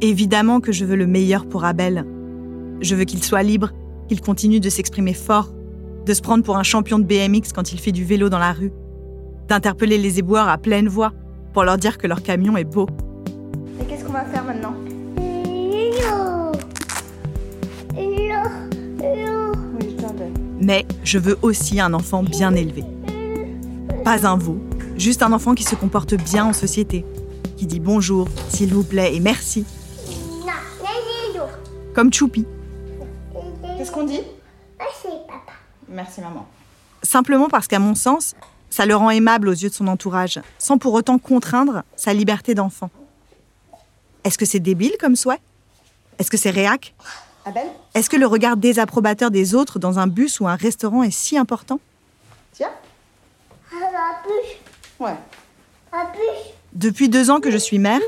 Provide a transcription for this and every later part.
Évidemment que je veux le meilleur pour Abel. Je veux qu'il soit libre, qu'il continue de s'exprimer fort, de se prendre pour un champion de BMX quand il fait du vélo dans la rue, d'interpeller les éboueurs à pleine voix pour leur dire que leur camion est beau. Et qu'est-ce qu'on va faire maintenant? Mais je veux aussi un enfant bien élevé. Pas un veau, juste un enfant qui se comporte bien en société, qui dit bonjour, s'il vous plaît et merci. Comme Choupi. Qu'est-ce qu'on dit? Merci maman. Simplement parce qu'à mon sens, ça le rend aimable aux yeux de son entourage, sans pour autant contraindre sa liberté d'enfant. Est-ce que c'est débile comme souhait? Est-ce que c'est réac? Abel Est-ce que le regard désapprobateur des autres dans un bus ou un restaurant est si important? Tiens. Ouais. Depuis deux ans que je suis mère,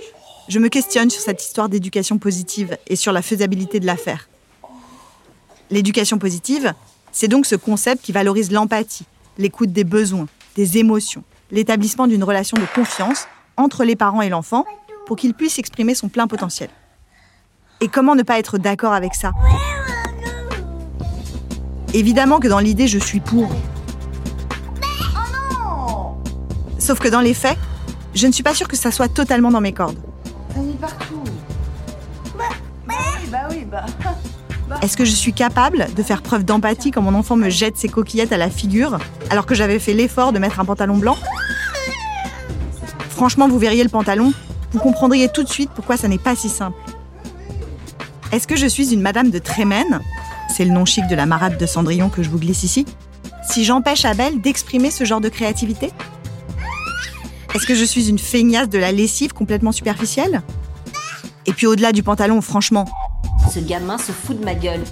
je me questionne sur cette histoire d'éducation positive et sur la faisabilité de la faire. L'éducation positive, c'est donc ce concept qui valorise l'empathie, l'écoute des besoins, des émotions, l'établissement d'une relation de confiance entre les parents et l'enfant pour qu'il puisse exprimer son plein potentiel. Et comment ne pas être d'accord avec ça? Évidemment que dans l'idée, je suis pour. Sauf que dans les faits, je ne suis pas sûre que ça soit totalement dans mes cordes. Bah oui, bah oui, bah. Est-ce que je suis capable de faire preuve d'empathie quand mon enfant me jette ses coquillettes à la figure alors que j'avais fait l'effort de mettre un pantalon blanc? Franchement, vous verriez le pantalon, vous comprendriez tout de suite pourquoi ça n'est pas si simple. Est-ce que je suis une madame de Trémène C'est le nom chic de la marade de Cendrillon que je vous glisse ici. Si j'empêche Abel d'exprimer ce genre de créativité? Est-ce que je suis une feignasse de la lessive complètement superficielle? Et puis au-delà du pantalon, franchement, Ce gamin se fout de ma gueule.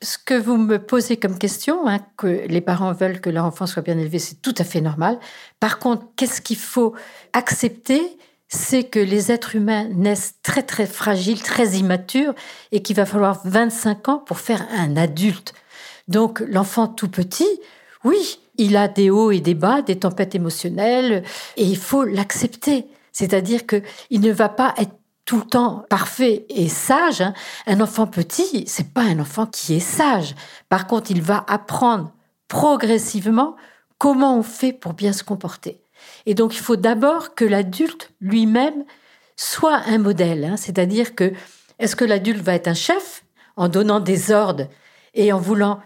Ce que vous me posez comme question, hein, que les parents veulent que leur enfant soit bien élevé, c'est tout à fait normal. Par contre, qu'est-ce qu'il faut accepter? C'est que les êtres humains naissent très très fragiles, très immatures, et qu'il va falloir 25 ans pour faire un adulte. Donc l'enfant tout petit, oui, il a des hauts et des bas, des tempêtes émotionnelles, et il faut l'accepter. C'est-à-dire que il ne va pas être tout le temps parfait et sage, hein. un enfant petit, c'est pas un enfant qui est sage. Par contre, il va apprendre progressivement comment on fait pour bien se comporter. Et donc, il faut d'abord que l'adulte lui-même soit un modèle. hein. C'est-à-dire que, est-ce que l'adulte va être un chef en donnant des ordres et en voulant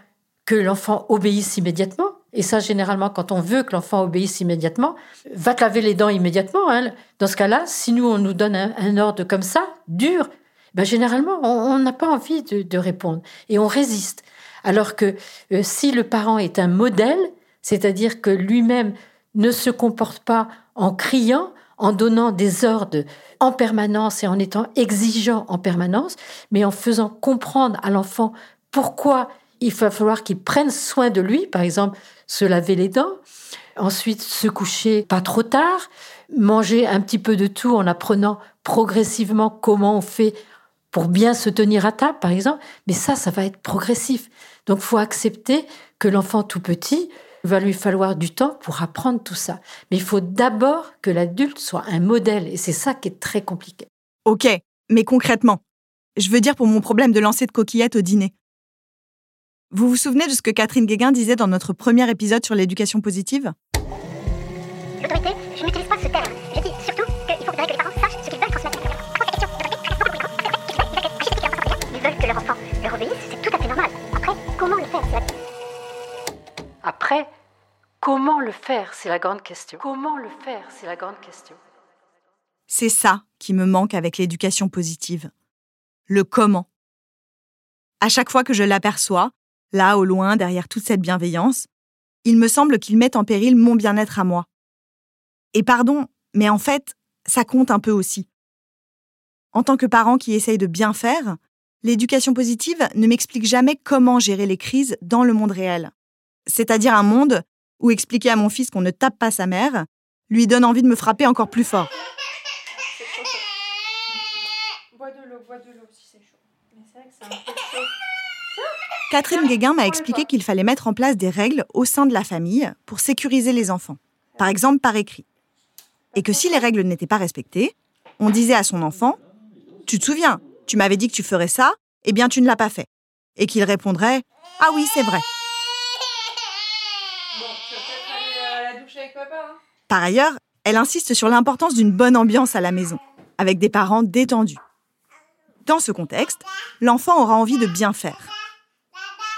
que l'enfant obéisse immédiatement? Et ça, généralement, quand on veut que l'enfant obéisse immédiatement, va te laver les dents immédiatement. hein. Dans ce cas-là, si nous, on nous donne un, ordre comme ça, dur, ben, généralement, on n'a pas envie de, de répondre et on résiste. Alors que euh, si le parent est un modèle, c'est-à-dire que lui-même ne se comporte pas en criant, en donnant des ordres en permanence et en étant exigeant en permanence, mais en faisant comprendre à l'enfant pourquoi il va falloir qu'il prenne soin de lui, par exemple se laver les dents, ensuite se coucher pas trop tard, manger un petit peu de tout en apprenant progressivement comment on fait pour bien se tenir à table, par exemple. Mais ça, ça va être progressif. Donc, faut accepter que l'enfant tout petit va lui falloir du temps pour apprendre tout ça. Mais il faut d'abord que l'adulte soit un modèle, et c'est ça qui est très compliqué. Ok, mais concrètement, je veux dire pour mon problème de lancer de coquillettes au dîner. Vous vous souvenez de ce que Catherine Guéguin disait dans notre premier épisode sur l'éducation positive? L'autorité, je n'utilise pas ce terme. Je dis surtout qu'il faut que les parents sachent ce qu'ils veulent transmettre. Ils veulent que leur enfant leur obéisse, c'est tout à fait normal. Après, comment le faire? Après, comment le faire? C'est la grande question. Comment le faire? C'est la grande question. C'est ça qui me manque avec l'éducation positive. Le comment. À chaque fois que je l'aperçois, là au loin, derrière toute cette bienveillance, il me semble qu'il met en péril mon bien-être à moi. Et pardon, mais en fait, ça compte un peu aussi. En tant que parent qui essaye de bien faire, l'éducation positive ne m'explique jamais comment gérer les crises dans le monde réel. C'est-à-dire un monde où expliquer à mon fils qu'on ne tape pas sa mère lui donne envie de me frapper encore plus fort. Catherine Guéguin m'a expliqué qu'il fallait mettre en place des règles au sein de la famille pour sécuriser les enfants, par exemple par écrit. Et que si les règles n'étaient pas respectées, on disait à son enfant Tu te souviens, tu m'avais dit que tu ferais ça, eh bien tu ne l'as pas fait. Et qu'il répondrait Ah oui, c'est vrai. Par ailleurs, elle insiste sur l'importance d'une bonne ambiance à la maison, avec des parents détendus. Dans ce contexte, l'enfant aura envie de bien faire.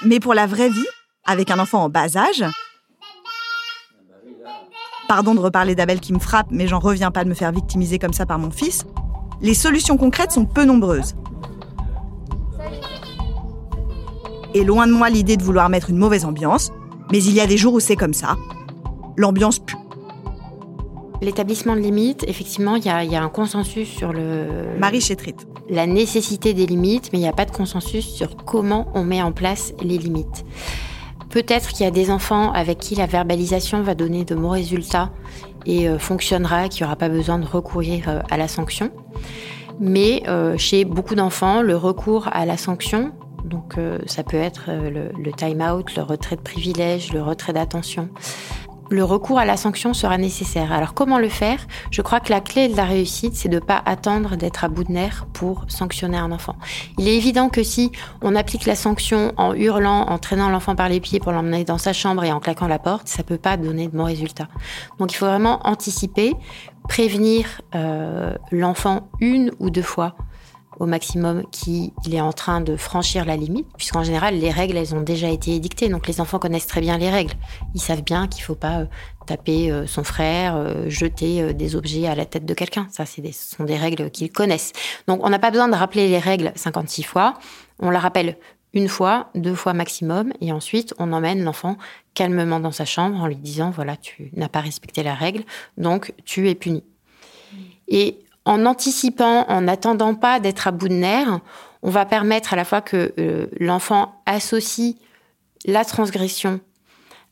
Mais pour la vraie vie, avec un enfant en bas âge, pardon de reparler d'Abel qui me frappe, mais j'en reviens pas de me faire victimiser comme ça par mon fils, les solutions concrètes sont peu nombreuses. Et loin de moi l'idée de vouloir mettre une mauvaise ambiance, mais il y a des jours où c'est comme ça. L'ambiance pue. L'établissement de limites, effectivement, il y, a un consensus sur le. Marie Chétrit. La nécessité des limites, mais il n'y a pas de consensus sur comment on met en place les limites. Peut-être qu'il y a des enfants avec qui la verbalisation va donner de bons résultats et euh, fonctionnera, qu'il n'y aura pas besoin de recourir euh, à la sanction. Mais euh, chez beaucoup d'enfants, le recours à la sanction, donc ça peut être le, le time-out, le retrait de privilège, le retrait d'attention, le recours à la sanction sera nécessaire. Alors comment le faire? Je crois que la clé de la réussite, c'est de ne pas attendre d'être à bout de nerfs pour sanctionner un enfant. Il est évident que si on applique la sanction en hurlant, en traînant l'enfant par les pieds pour l'emmener dans sa chambre et en claquant la porte, ça peut pas donner de bons résultats. Donc il faut vraiment anticiper, prévenir euh, l'enfant une ou deux fois au maximum qu'il est en train de franchir la limite, puisqu'en général, les règles, elles ont déjà été édictées. Donc les enfants connaissent très bien les règles. Ils savent bien qu'il ne faut pas euh, taper euh, son frère, euh, jeter des objets à la tête de quelqu'un. Ça, ce sont des règles qu'ils connaissent. Donc on n'a pas besoin de rappeler les règles 56 fois. On la rappelle une fois, deux fois maximum, et ensuite on emmène l'enfant calmement dans sa chambre en lui disant, voilà, tu n'as pas respecté la règle, donc tu es puni. Et en anticipant, en n'attendant pas d'être à bout de nerfs, on va permettre à la fois que euh, l'enfant associe la transgression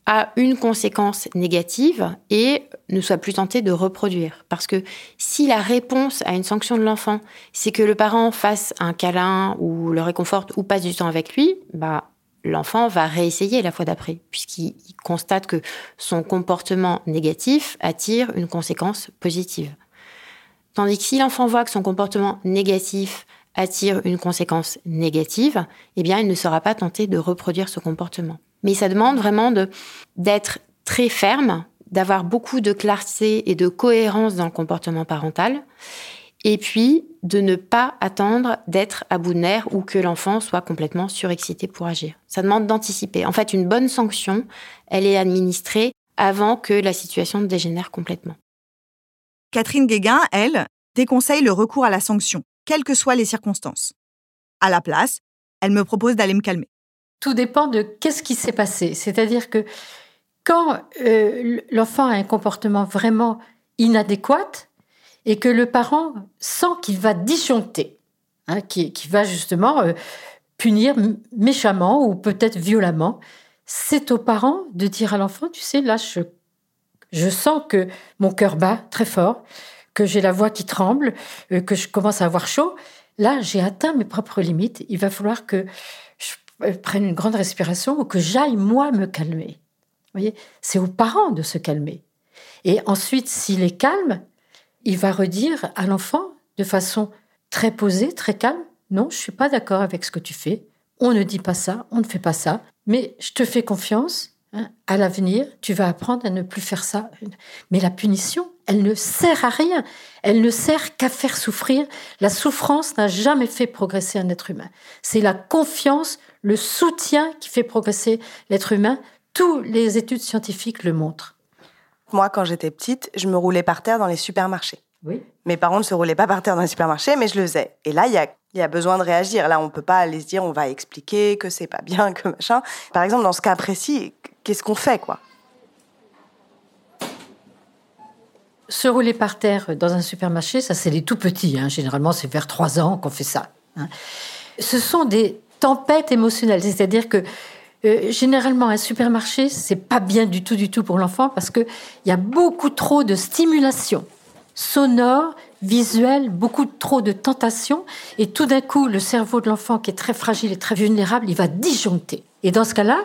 à une conséquence négative et ne soit plus tenté de reproduire. Parce que si la réponse à une sanction de l'enfant, c'est que le parent fasse un câlin ou le réconforte ou passe du temps avec lui, bah, l'enfant va réessayer la fois d'après, puisqu'il constate que son comportement négatif attire une conséquence positive. Tandis que si l'enfant voit que son comportement négatif attire une conséquence négative, eh bien, il ne sera pas tenté de reproduire ce comportement. Mais ça demande vraiment d'être très ferme, d'avoir beaucoup de clarté et de cohérence dans le comportement parental, et puis de ne pas attendre d'être à bout de nerfs ou que l'enfant soit complètement surexcité pour agir. Ça demande d'anticiper. En fait, une bonne sanction, elle est administrée avant que la situation dégénère complètement. Catherine Guéguin, elle, déconseille le recours à la sanction, quelles que soient les circonstances. À la place, elle me propose d'aller me calmer. Tout dépend de qu'est-ce qui s'est passé. C'est-à-dire que quand euh, l'enfant a un comportement vraiment inadéquat et que le parent sent qu'il va disjoncter, hein, qui, va justement euh, punir méchamment ou peut-être violemment, c'est au parent de dire à l'enfant, tu sais, là, je je sens que mon cœur bat très fort, que j'ai la voix qui tremble, euh, que je commence à avoir chaud. Là, j'ai atteint mes propres limites. Il va falloir que je euh, prenne une grande respiration ou que j'aille moi me calmer. Vous voyez, c'est aux parents de se calmer. Et ensuite, s'il est calme, il va redire à l'enfant de façon très posée, très calme, non, je suis pas d'accord avec ce que tu fais. On ne dit pas ça, on ne fait pas ça, mais je te fais confiance à l'avenir, tu vas apprendre à ne plus faire ça. Mais la punition, elle ne sert à rien. Elle ne sert qu'à faire souffrir. La souffrance n'a jamais fait progresser un être humain. C'est la confiance, le soutien qui fait progresser l'être humain. Toutes les études scientifiques le montrent. Moi, quand j'étais petite, je me roulais par terre dans les supermarchés. Oui. Mes parents ne se roulaient pas par terre dans les supermarchés, mais je le faisais. Et là, il y a, y a besoin de réagir. Là, on peut pas aller se dire, on va expliquer que c'est pas bien, que machin. Par exemple, dans ce cas précis, qu'est-ce qu'on fait, quoi Se rouler par terre dans un supermarché, ça c'est les tout petits. Hein. Généralement, c'est vers trois ans qu'on fait ça. hein. Ce sont des tempêtes émotionnelles, c'est-à-dire que euh, généralement un supermarché, c'est pas bien du tout, du tout pour l'enfant parce que il y a beaucoup trop de stimulation sonore, visuelle, beaucoup trop de tentation, et tout d'un coup, le cerveau de l'enfant qui est très fragile et très vulnérable, il va disjoncter. Et dans ce cas-là,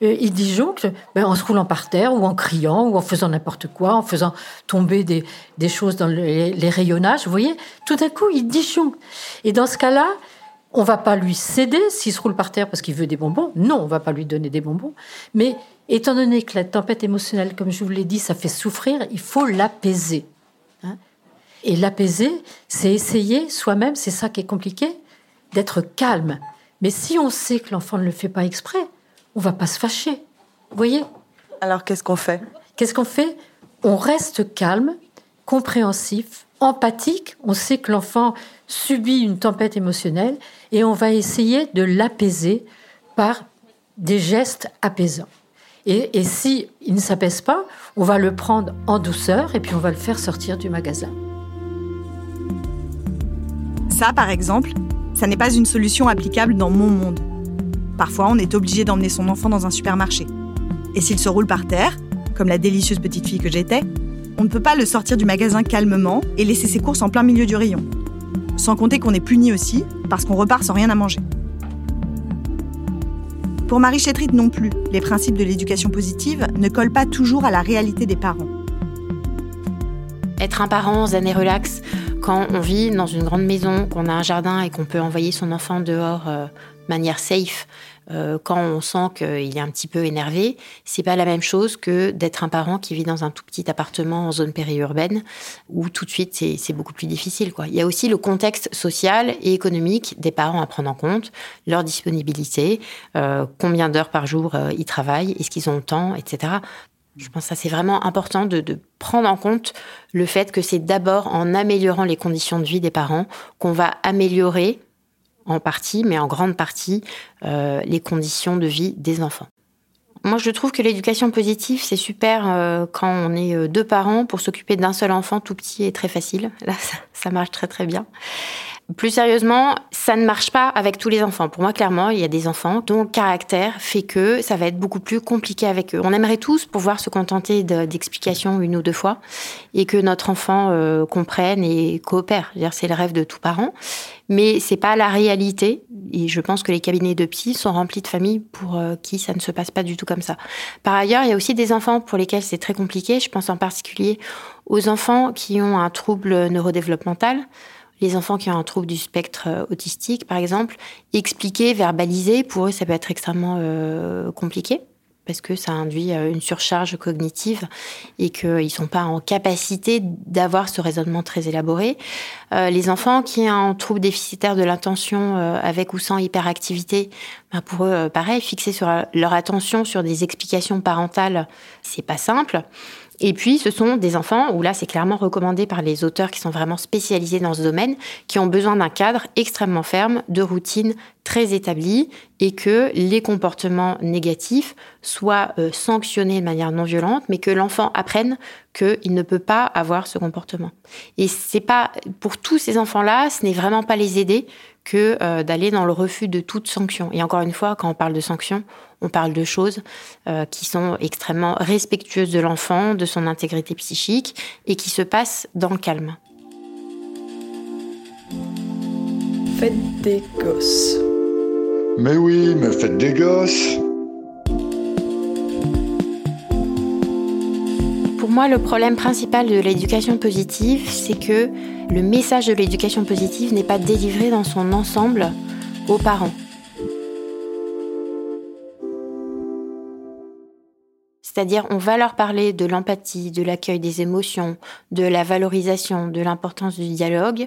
il disjoncte ben, en se roulant par terre ou en criant ou en faisant n'importe quoi, en faisant tomber des, choses dans les, rayonnages. Vous voyez, tout d'un coup, il disjoncte. Et dans ce cas-là, on va pas lui céder s'il se roule par terre parce qu'il veut des bonbons. Non, on va pas lui donner des bonbons. Mais étant donné que la tempête émotionnelle, comme je vous l'ai dit, ça fait souffrir, il faut l'apaiser. hein. Et l'apaiser, c'est essayer soi-même, c'est ça qui est compliqué, d'être calme. Mais si on sait que l'enfant ne le fait pas exprès, on va pas se fâcher. Vous voyez Alors, qu'est-ce qu'on fait? Qu'est-ce qu'on fait? On reste calme, compréhensif, empathique. On sait que l'enfant subit une tempête émotionnelle et on va essayer de l'apaiser par des gestes apaisants. Et, et si il ne s'apaise pas, on va le prendre en douceur et puis on va le faire sortir du magasin. Ça, par exemple, ça n'est pas une solution applicable dans mon monde. Parfois, on est obligé d'emmener son enfant dans un supermarché. Et s'il se roule par terre, comme la délicieuse petite fille que j'étais, on ne peut pas le sortir du magasin calmement et laisser ses courses en plein milieu du rayon. Sans compter qu'on est puni aussi, parce qu'on repart sans rien à manger. Pour Marie Chétrit non plus, les principes de l'éducation positive ne collent pas toujours à la réalité des parents. Être un parent zen et relax quand on vit dans une grande maison, qu'on a un jardin et qu'on peut envoyer son enfant dehors euh, de manière safe, euh, quand on sent qu'il est un petit peu énervé, c'est pas la même chose que d'être un parent qui vit dans un tout petit appartement en zone périurbaine où tout de suite c'est beaucoup plus difficile. Il y a aussi le contexte social et économique des parents à prendre en compte, leur disponibilité, euh, combien d'heures par jour ils travaillent, est-ce qu'ils ont le temps, etc. Je pense que c'est vraiment important de, prendre en compte le fait que c'est d'abord en améliorant les conditions de vie des parents qu'on va améliorer en partie, mais en grande partie, euh, les conditions de vie des enfants. Moi, je trouve que l'éducation positive, c'est super euh, quand on est euh, deux parents pour s'occuper d'un seul enfant tout petit et très facile. Là, ça marche très très bien. Plus sérieusement, ça ne marche pas avec tous les enfants. Pour moi, clairement, il y a des enfants dont le caractère fait que ça va être beaucoup plus compliqué avec eux. On aimerait tous pouvoir se contenter de- d'explications une ou deux fois et que notre enfant euh, comprenne et coopère. C'est le rêve de tout parent, mais c'est pas la réalité. Et je pense que les cabinets de psy sont remplis de familles pour euh, qui ça ne se passe pas du tout comme ça. Par ailleurs, il y a aussi des enfants pour lesquels c'est très compliqué. Je pense en particulier aux enfants qui ont un trouble neurodéveloppemental les enfants qui ont un trouble du spectre euh, autistique, par exemple, expliquer, verbaliser, pour eux, ça peut être extrêmement euh, compliqué parce que ça induit euh, une surcharge cognitive et qu'ils ne sont pas en capacité d'avoir ce raisonnement très élaboré. Les enfants qui ont un trouble déficitaire de l'attention euh, avec ou sans hyperactivité, ben pour eux, pareil, fixer leur attention sur des explications parentales, c'est pas simple. Et puis, ce sont des enfants où là, c'est clairement recommandé par les auteurs qui sont vraiment spécialisés dans ce domaine, qui ont besoin d'un cadre extrêmement ferme, de routines très établies, et que les comportements négatifs soient euh, sanctionnés de manière non violente, mais que l'enfant apprenne qu'il ne peut pas avoir ce comportement. Et c'est pas pour tous ces enfants-là, ce n'est vraiment pas les aider que euh, d'aller dans le refus de toute sanction. Et encore une fois, quand on parle de sanction, on parle de choses euh, qui sont extrêmement respectueuses de l'enfant, de son intégrité psychique, et qui se passent dans le calme. Faites des gosses. Mais oui, mais faites des gosses. Pour moi, le problème principal de l'éducation positive, c'est que le message de l'éducation positive n'est pas délivré dans son ensemble aux parents. C'est-à-dire, on va leur parler de l'empathie, de l'accueil des émotions, de la valorisation, de l'importance du dialogue,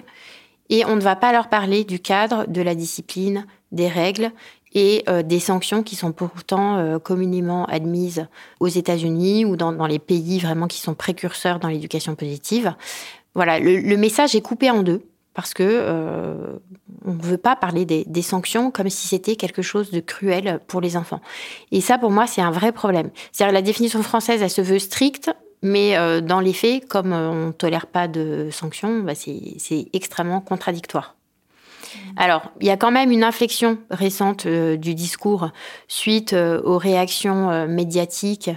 et on ne va pas leur parler du cadre, de la discipline, des règles et euh, des sanctions qui sont pourtant euh, communément admises aux États-Unis ou dans, les pays vraiment qui sont précurseurs dans l'éducation positive. Voilà, le, message est coupé en deux parce que euh, on ne veut pas parler des, des sanctions comme si c'était quelque chose de cruel pour les enfants. Et ça, pour moi, c'est un vrai problème. C'est-à-dire la définition française, elle se veut stricte, mais dans les faits, comme on ne tolère pas de sanctions, bah, c'est extrêmement contradictoire. Alors, il y a quand même une inflexion récente euh, du discours suite euh, aux réactions euh, médiatiques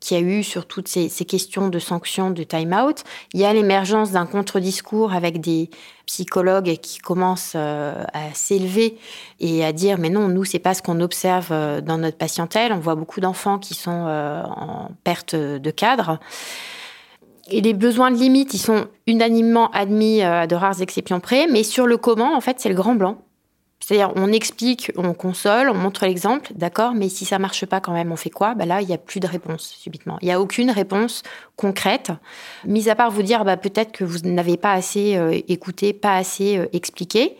qu'il y a eu sur toutes ces, questions de sanctions, de time-out. Il y a l'émergence d'un contre-discours avec des psychologues qui commencent à s'élever et à dire mais non, nous c'est pas ce qu'on observe dans notre patientèle. On voit beaucoup d'enfants qui sont en perte de cadre. Et les besoins de limite, ils sont unanimement admis euh, à de rares exceptions près, mais sur le comment, en fait, c'est le grand blanc. C'est-à-dire, on explique, on console, on montre l'exemple, d'accord, mais si ça marche pas quand même, on fait quoi? Bah Là, il n'y a plus de réponse subitement. Il n'y a aucune réponse concrète, mis à part vous dire bah, peut-être que vous n'avez pas assez euh, écouté, pas assez euh, expliqué.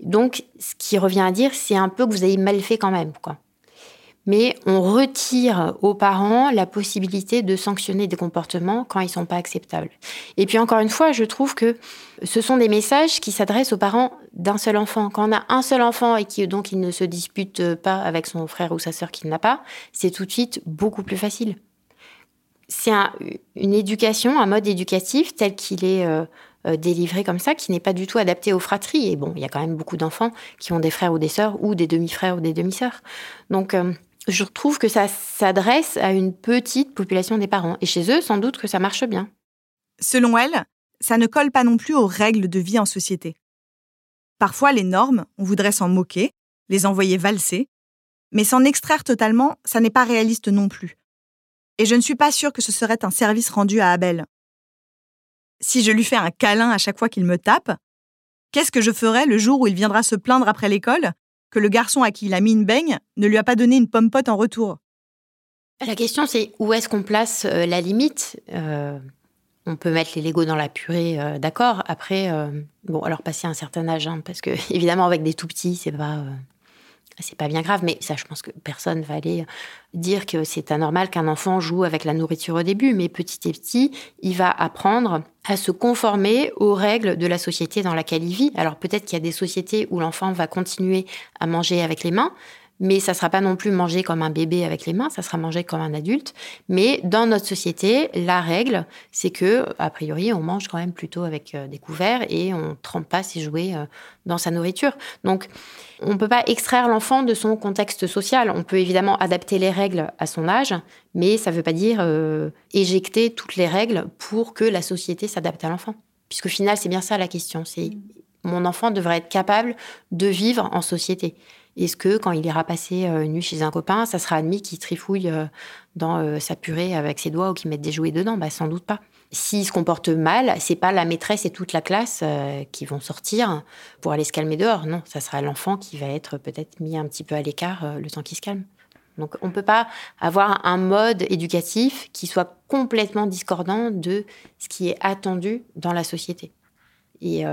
Donc, ce qui revient à dire, c'est un peu que vous avez mal fait quand même. Quoi mais on retire aux parents la possibilité de sanctionner des comportements quand ils sont pas acceptables. Et puis encore une fois, je trouve que ce sont des messages qui s'adressent aux parents d'un seul enfant. Quand on a un seul enfant et qui donc il ne se dispute pas avec son frère ou sa sœur qu'il n'a pas, c'est tout de suite beaucoup plus facile. C'est une éducation, un mode éducatif tel qu'il est euh, euh, délivré comme ça, qui n'est pas du tout adapté aux fratries. Et bon, il y a quand même beaucoup d'enfants qui ont des frères ou des sœurs ou des demi-frères ou des demi-sœurs. Donc euh, je trouve que ça s'adresse à une petite population des parents. Et chez eux, sans doute que ça marche bien. Selon elle, ça ne colle pas non plus aux règles de vie en société. Parfois, les normes, on voudrait s'en moquer, les envoyer valser, mais s'en extraire totalement, ça n'est pas réaliste non plus. Et je ne suis pas sûre que ce serait un service rendu à Abel. Si je lui fais un câlin à chaque fois qu'il me tape, qu'est-ce que je ferai le jour où il viendra se plaindre après l'école? Que le garçon à qui il a mis une baigne ne lui a pas donné une pomme pote en retour. La question, c'est où est-ce qu'on place euh, la limite? Euh, On peut mettre les Legos dans la purée, euh, d'accord. Après, bon, alors passer un certain âge, hein, parce que évidemment, avec des tout petits, c'est pas c'est pas bien grave, mais ça, je pense que personne va aller dire que c'est anormal qu'un enfant joue avec la nourriture au début, mais petit à petit, il va apprendre à se conformer aux règles de la société dans laquelle il vit. Alors peut-être qu'il y a des sociétés où l'enfant va continuer à manger avec les mains, mais ça sera pas non plus manger comme un bébé avec les mains, ça sera manger comme un adulte. Mais dans notre société, la règle, c'est que, a priori, on mange quand même plutôt avec euh, des couverts et on trempe pas ses jouets euh, dans sa nourriture. Donc, on peut pas extraire l'enfant de son contexte social. On peut évidemment adapter les règles à son âge, mais ça veut pas dire euh, éjecter toutes les règles pour que la société s'adapte à l'enfant. Puisqu'au final, c'est bien ça la question. C'est mon enfant devrait être capable de vivre en société. Est-ce que quand il ira passer euh, une nuit chez un copain, ça sera admis qu'il trifouille euh, dans euh, sa purée avec ses doigts ou qu'il mette des jouets dedans? Bah, Sans doute pas. S'il se comporte mal, c'est pas la maîtresse et toute la classe qui vont sortir pour aller se calmer dehors. Non, ça sera l'enfant qui va être peut-être mis un petit peu à l'écart le temps qu'il se calme. Donc on ne peut pas avoir un mode éducatif qui soit complètement discordant de ce qui est attendu dans la société. Et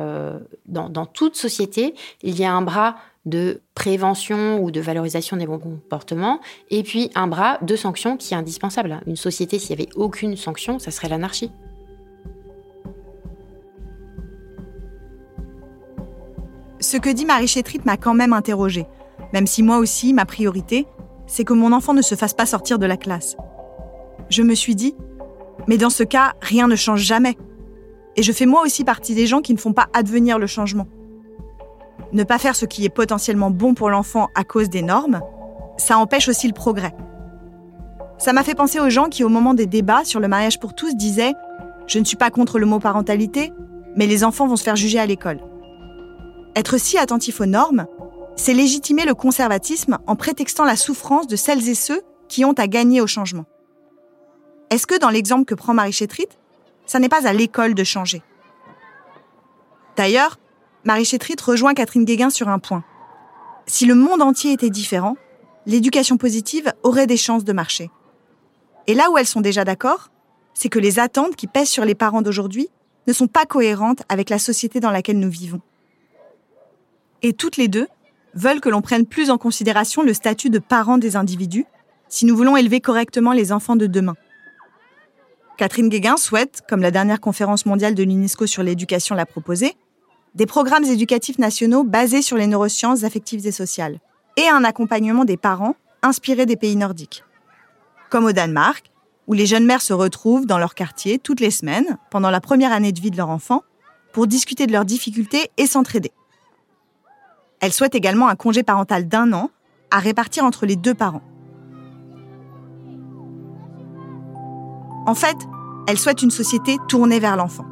dans, toute société, il y a un bras de prévention ou de valorisation des bons comportements, et puis un bras de sanction qui est indispensable. Une société, s'il n'y avait aucune sanction, ça serait l'anarchie. Ce que dit Marie Chétrit m'a quand même interrogée, même si moi aussi, ma priorité, c'est que mon enfant ne se fasse pas sortir de la classe. Je me suis dit, mais dans ce cas, rien ne change jamais. Et je fais moi aussi partie des gens qui ne font pas advenir le changement ne pas faire ce qui est potentiellement bon pour l'enfant à cause des normes, ça empêche aussi le progrès. Ça m'a fait penser aux gens qui, au moment des débats sur le mariage pour tous, disaient ⁇ Je ne suis pas contre le mot parentalité, mais les enfants vont se faire juger à l'école. ⁇ Être si attentif aux normes, c'est légitimer le conservatisme en prétextant la souffrance de celles et ceux qui ont à gagner au changement. Est-ce que dans l'exemple que prend Marie Chétrit, ça n'est pas à l'école de changer? D'ailleurs, Marie Chétrit rejoint Catherine Guéguin sur un point. Si le monde entier était différent, l'éducation positive aurait des chances de marcher. Et là où elles sont déjà d'accord, c'est que les attentes qui pèsent sur les parents d'aujourd'hui ne sont pas cohérentes avec la société dans laquelle nous vivons. Et toutes les deux, veulent que l'on prenne plus en considération le statut de parent des individus si nous voulons élever correctement les enfants de demain. Catherine Guéguin souhaite, comme la dernière conférence mondiale de l'UNESCO sur l'éducation l'a proposé, des programmes éducatifs nationaux basés sur les neurosciences affectives et sociales et un accompagnement des parents inspiré des pays nordiques. Comme au Danemark, où les jeunes mères se retrouvent dans leur quartier toutes les semaines, pendant la première année de vie de leur enfant, pour discuter de leurs difficultés et s'entraider. Elle souhaite également un congé parental d'un an à répartir entre les deux parents. En fait, elle souhaite une société tournée vers l'enfant.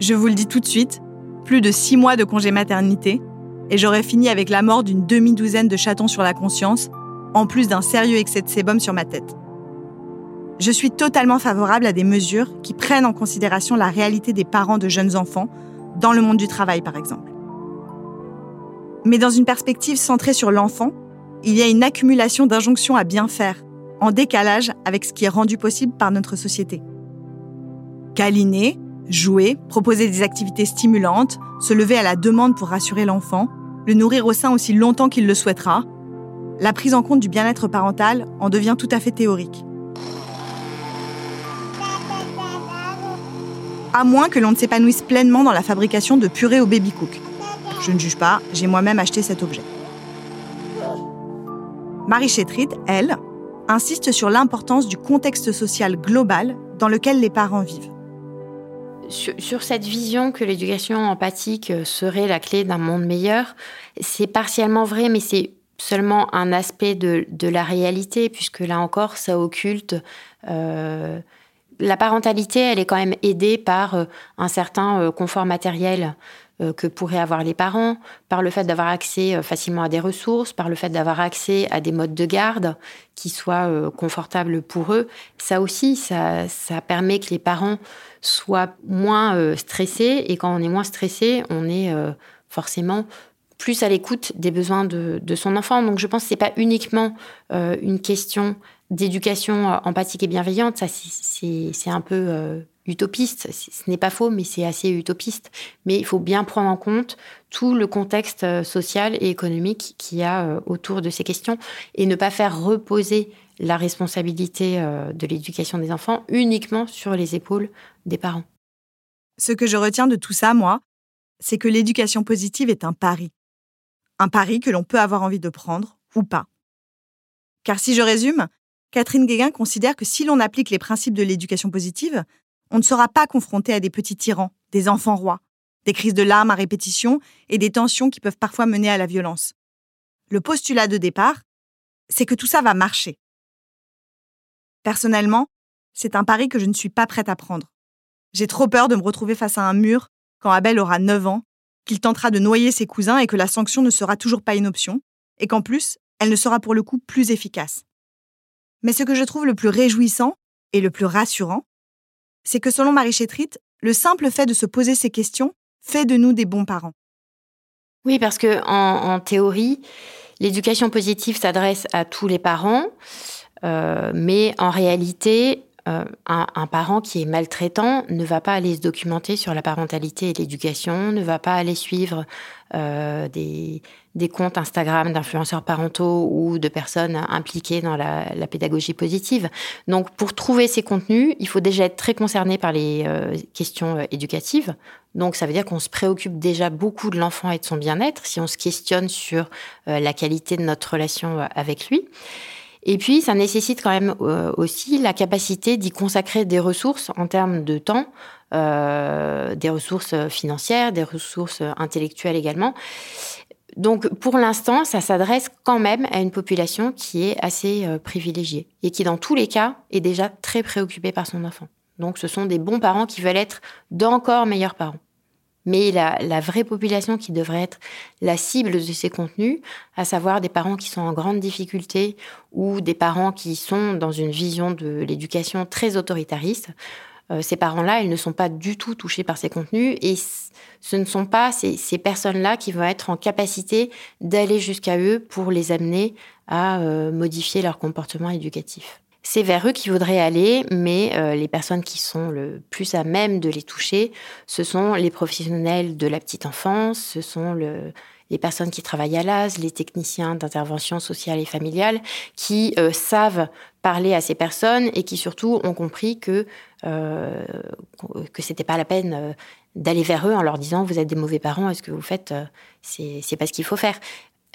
Je vous le dis tout de suite, plus de six mois de congé maternité, et j'aurais fini avec la mort d'une demi-douzaine de chatons sur la conscience, en plus d'un sérieux excès de sébum sur ma tête. Je suis totalement favorable à des mesures qui prennent en considération la réalité des parents de jeunes enfants, dans le monde du travail par exemple. Mais dans une perspective centrée sur l'enfant, il y a une accumulation d'injonctions à bien faire, en décalage avec ce qui est rendu possible par notre société. Câliner, jouer, proposer des activités stimulantes, se lever à la demande pour rassurer l'enfant, le nourrir au sein aussi longtemps qu'il le souhaitera, la prise en compte du bien-être parental en devient tout à fait théorique. À moins que l'on ne s'épanouisse pleinement dans la fabrication de purée au baby-cook. Je ne juge pas, j'ai moi-même acheté cet objet. Marie Chétrit, elle, insiste sur l'importance du contexte social global dans lequel les parents vivent. Sur, cette vision que l'éducation empathique serait la clé d'un monde meilleur, c'est partiellement vrai, mais c'est seulement un aspect de, la réalité, puisque là encore, ça occulte euh, la parentalité, elle est quand même aidée par euh, un certain euh, confort matériel. euh, que pourraient avoir les parents, par le fait d'avoir accès facilement à des ressources, par le fait d'avoir accès à des modes de garde qui soient confortables pour eux. Ça aussi, ça, ça permet que les parents soient moins stressés. Et quand on est moins stressé, on est forcément plus à l'écoute des besoins de, de, son enfant. Donc je pense que ce n'est pas uniquement une question d'éducation euh, empathique et bienveillante, ça c'est un peu euh, utopiste. Ce n'est pas faux, mais c'est assez utopiste. Mais il faut bien prendre en compte tout le contexte euh, social et économique qu'il y a autour de ces questions et ne pas faire reposer la responsabilité de l'éducation des enfants uniquement sur les épaules des parents. Ce que je retiens de tout ça, moi, c'est que l'éducation positive est un pari. Un pari que l'on peut avoir envie de prendre ou pas. Car si je résume, Catherine Guéguin considère que si l'on applique les principes de l'éducation positive, on ne sera pas confronté à des petits tyrans, des enfants rois, des crises de larmes à répétition et des tensions qui peuvent parfois mener à la violence. Le postulat de départ, c'est que tout ça va marcher. Personnellement, c'est un pari que je ne suis pas prête à prendre. J'ai trop peur de me retrouver face à un mur quand Abel aura 9 ans, qu'il tentera de noyer ses cousins et que la sanction ne sera toujours pas une option, et qu'en plus, elle ne sera pour le coup plus efficace. Mais ce que je trouve le plus réjouissant et le plus rassurant, c'est que selon Marie Chétrit, le simple fait de se poser ces questions fait de nous des bons parents. Oui, parce que en, théorie, l'éducation positive s'adresse à tous les parents, euh, mais en réalité, euh, un, parent qui est maltraitant ne va pas aller se documenter sur la parentalité et l'éducation, ne va pas aller suivre euh, des, comptes Instagram d'influenceurs parentaux ou de personnes impliquées dans la, pédagogie positive. Donc pour trouver ces contenus, il faut déjà être très concerné par les euh, questions éducatives. Donc ça veut dire qu'on se préoccupe déjà beaucoup de l'enfant et de son bien-être si on se questionne sur la qualité de notre relation avec lui. Et puis, ça nécessite quand même euh, aussi la capacité d'y consacrer des ressources en termes de temps, euh, des ressources financières, des ressources intellectuelles également. Donc, pour l'instant, ça s'adresse quand même à une population qui est assez euh, privilégiée et qui, dans tous les cas, est déjà très préoccupée par son enfant. Donc, ce sont des bons parents qui veulent être d'encore meilleurs parents. Mais la, vraie population qui devrait être la cible de ces contenus, à savoir des parents qui sont en grande difficulté ou des parents qui sont dans une vision de l'éducation très autoritariste, euh, ces parents-là, ils ne sont pas du tout touchés par ces contenus et ce ne sont pas ces, ces personnes-là qui vont être en capacité d'aller jusqu'à eux pour les amener à euh, modifier leur comportement éducatif c'est vers eux qu'il voudraient aller, mais euh, les personnes qui sont le plus à même de les toucher, ce sont les professionnels de la petite enfance, ce sont les personnes qui travaillent à l'AS, les techniciens d'intervention sociale et familiale, qui euh, savent parler à ces personnes et qui surtout ont compris que euh, que c'était pas la peine euh, d'aller vers eux en leur disant vous êtes des mauvais parents, est-ce que vous faites c'est pas ce qu'il faut faire?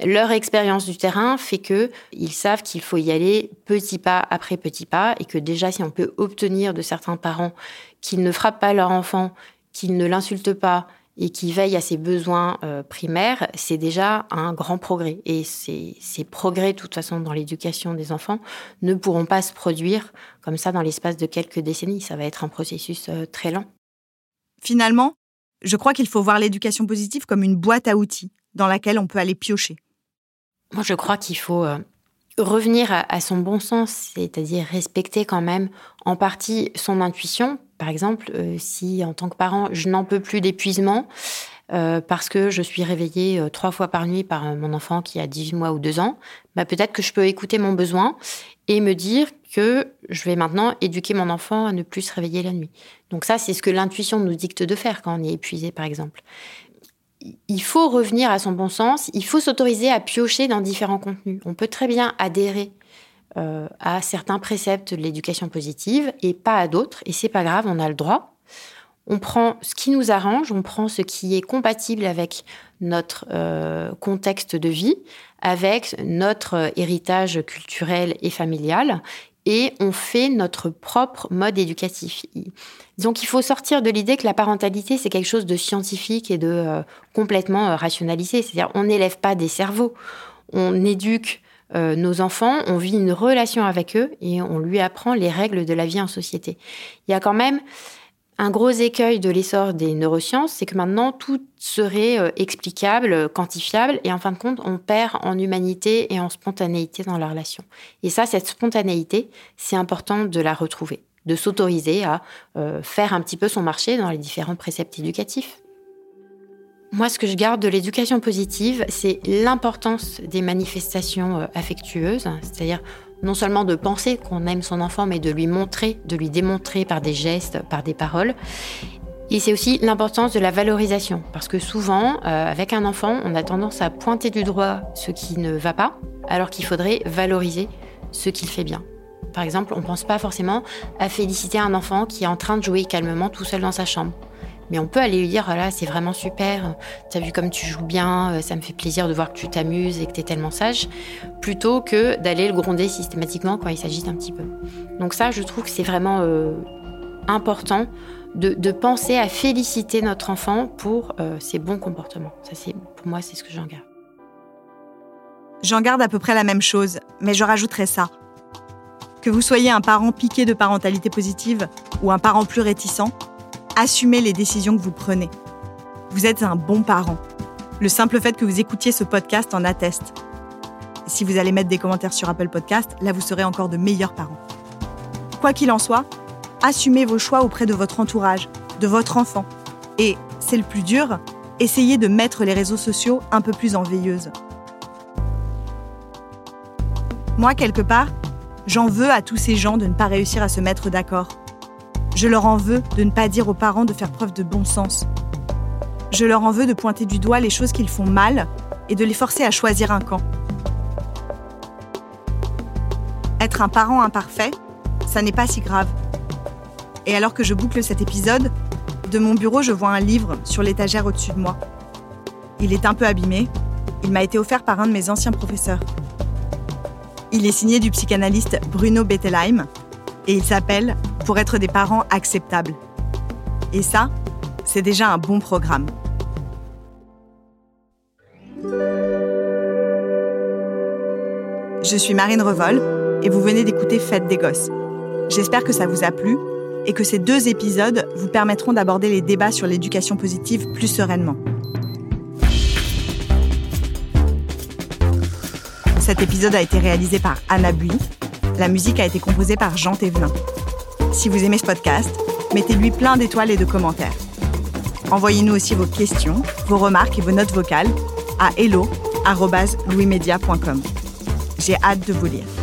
Leur expérience du terrain fait que ils savent qu'il faut y aller petit pas après petit pas et que déjà si on peut obtenir de certains parents qu'ils ne frappent pas leur enfant, qu'ils ne l'insultent pas et qu'ils veillent à ses besoins euh, primaires, c'est déjà un grand progrès. Et ces, ces progrès, de toute façon, dans l'éducation des enfants, ne pourront pas se produire comme ça dans l'espace de quelques décennies. Ça va être un processus euh, très lent. Finalement, je crois qu'il faut voir l'éducation positive comme une boîte à outils dans laquelle on peut aller piocher. Moi, je crois qu'il faut euh, revenir à, son bon sens, c'est-à-dire respecter quand même en partie son intuition. Par exemple, euh, si en tant que parent, je n'en peux plus d'épuisement euh, parce que je suis réveillée trois fois par nuit par mon enfant qui a 18 mois ou 2 ans, bah peut-être que je peux écouter mon besoin et me dire que je vais maintenant éduquer mon enfant à ne plus se réveiller la nuit. Donc ça, c'est ce que l'intuition nous dicte de faire quand on est épuisé, par exemple il faut revenir à son bon sens, il faut s'autoriser à piocher dans différents contenus. On peut très bien adhérer euh, à certains préceptes de l'éducation positive et pas à d'autres, et c'est pas grave, on a le droit. On prend ce qui nous arrange, on prend ce qui est compatible avec notre euh, contexte de vie, avec notre héritage culturel et familial, et on fait notre propre mode éducatif. Donc il faut sortir de l'idée que la parentalité, c'est quelque chose de scientifique et de euh, complètement euh, rationalisé. C'est-à-dire on n'élève pas des cerveaux, on éduque euh, nos enfants, on vit une relation avec eux et on lui apprend les règles de la vie en société. Il y a quand même un gros écueil de l'essor des neurosciences, c'est que maintenant tout serait explicable, quantifiable, et en fin de compte, on perd en humanité et en spontanéité dans la relation. Et ça, cette spontanéité, c'est important de la retrouver, de s'autoriser à euh, faire un petit peu son marché dans les différents préceptes éducatifs. Moi, ce que je garde de l'éducation positive, c'est l'importance des manifestations euh, affectueuses, c'est-à-dire non seulement de penser qu'on aime son enfant, mais de lui montrer, de lui démontrer par des gestes, par des paroles. Et c'est aussi l'importance de la valorisation, parce que souvent, euh, avec un enfant, on a tendance à pointer du doigt ce qui ne va pas, alors qu'il faudrait valoriser ce qu'il fait bien. Par exemple, on ne pense pas forcément à féliciter un enfant qui est en train de jouer calmement tout seul dans sa chambre. Mais on peut aller lui dire, voilà, c'est vraiment super, t'as vu comme tu joues bien, euh, ça me fait plaisir de voir que tu t'amuses et que t'es tellement sage, plutôt que d'aller le gronder systématiquement quand il s'agit un petit peu. Donc ça, je trouve que c'est vraiment euh, important de, penser à féliciter notre enfant pour euh, ses bons comportements. Ça, c'est pour moi, c'est ce que j'en garde. J'en garde à peu près la même chose, mais je rajouterai ça. Que vous soyez un parent piqué de parentalité positive ou un parent plus réticent, assumez les décisions que vous prenez. Vous êtes un bon parent. Le simple fait que vous écoutiez ce podcast en atteste. Si vous allez mettre des commentaires sur Apple Podcast, là vous serez encore de meilleurs parents. Quoi qu'il en soit, assumez vos choix auprès de votre entourage, de votre enfant. Et, c'est le plus dur, essayez de mettre les réseaux sociaux un peu plus en veilleuse. Moi, quelque part, j'en veux à tous ces gens de ne pas réussir à se mettre d'accord je leur en veux de ne pas dire aux parents de faire preuve de bon sens. Je leur en veux de pointer du doigt les choses qu'ils font mal et de les forcer à choisir un camp. Être un parent imparfait, ça n'est pas si grave. Et alors que je boucle cet épisode, de mon bureau, je vois un livre sur l'étagère au-dessus de moi. Il est un peu abîmé. Il m'a été offert par un de mes anciens professeurs. Il est signé du psychanalyste Bruno Bettelheim et il s'appelle Pour être des parents acceptables. Et ça, c'est déjà un bon programme. Je suis Marine Revol et vous venez d'écouter Fête des gosses. J'espère que ça vous a plu et que ces deux épisodes vous permettront d'aborder les débats sur l'éducation positive plus sereinement. Cet épisode a été réalisé par Anna Bui la musique a été composée par Jean Thévelin. Si vous aimez ce podcast, mettez-lui plein d'étoiles et de commentaires. Envoyez-nous aussi vos questions, vos remarques et vos notes vocales à hello.louismedia.com. J'ai hâte de vous lire.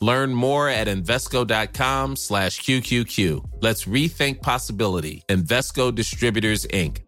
Learn more at Invesco.com slash QQQ. Let's rethink possibility. Invesco Distributors, Inc.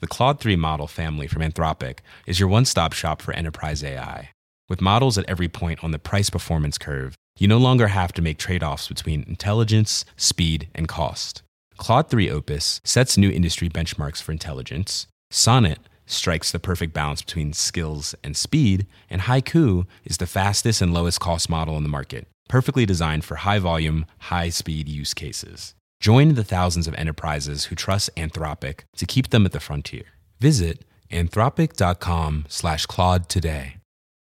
The Claude 3 model family from Anthropic is your one stop shop for enterprise AI. With models at every point on the price performance curve, you no longer have to make trade offs between intelligence, speed, and cost. Claude 3 Opus sets new industry benchmarks for intelligence. Sonnet strikes the perfect balance between skills and speed, and Haiku is the fastest and lowest cost model in the market, perfectly designed for high volume, high speed use cases. Join the thousands of enterprises who trust Anthropic to keep them at the frontier. Visit anthropic.com/claude today.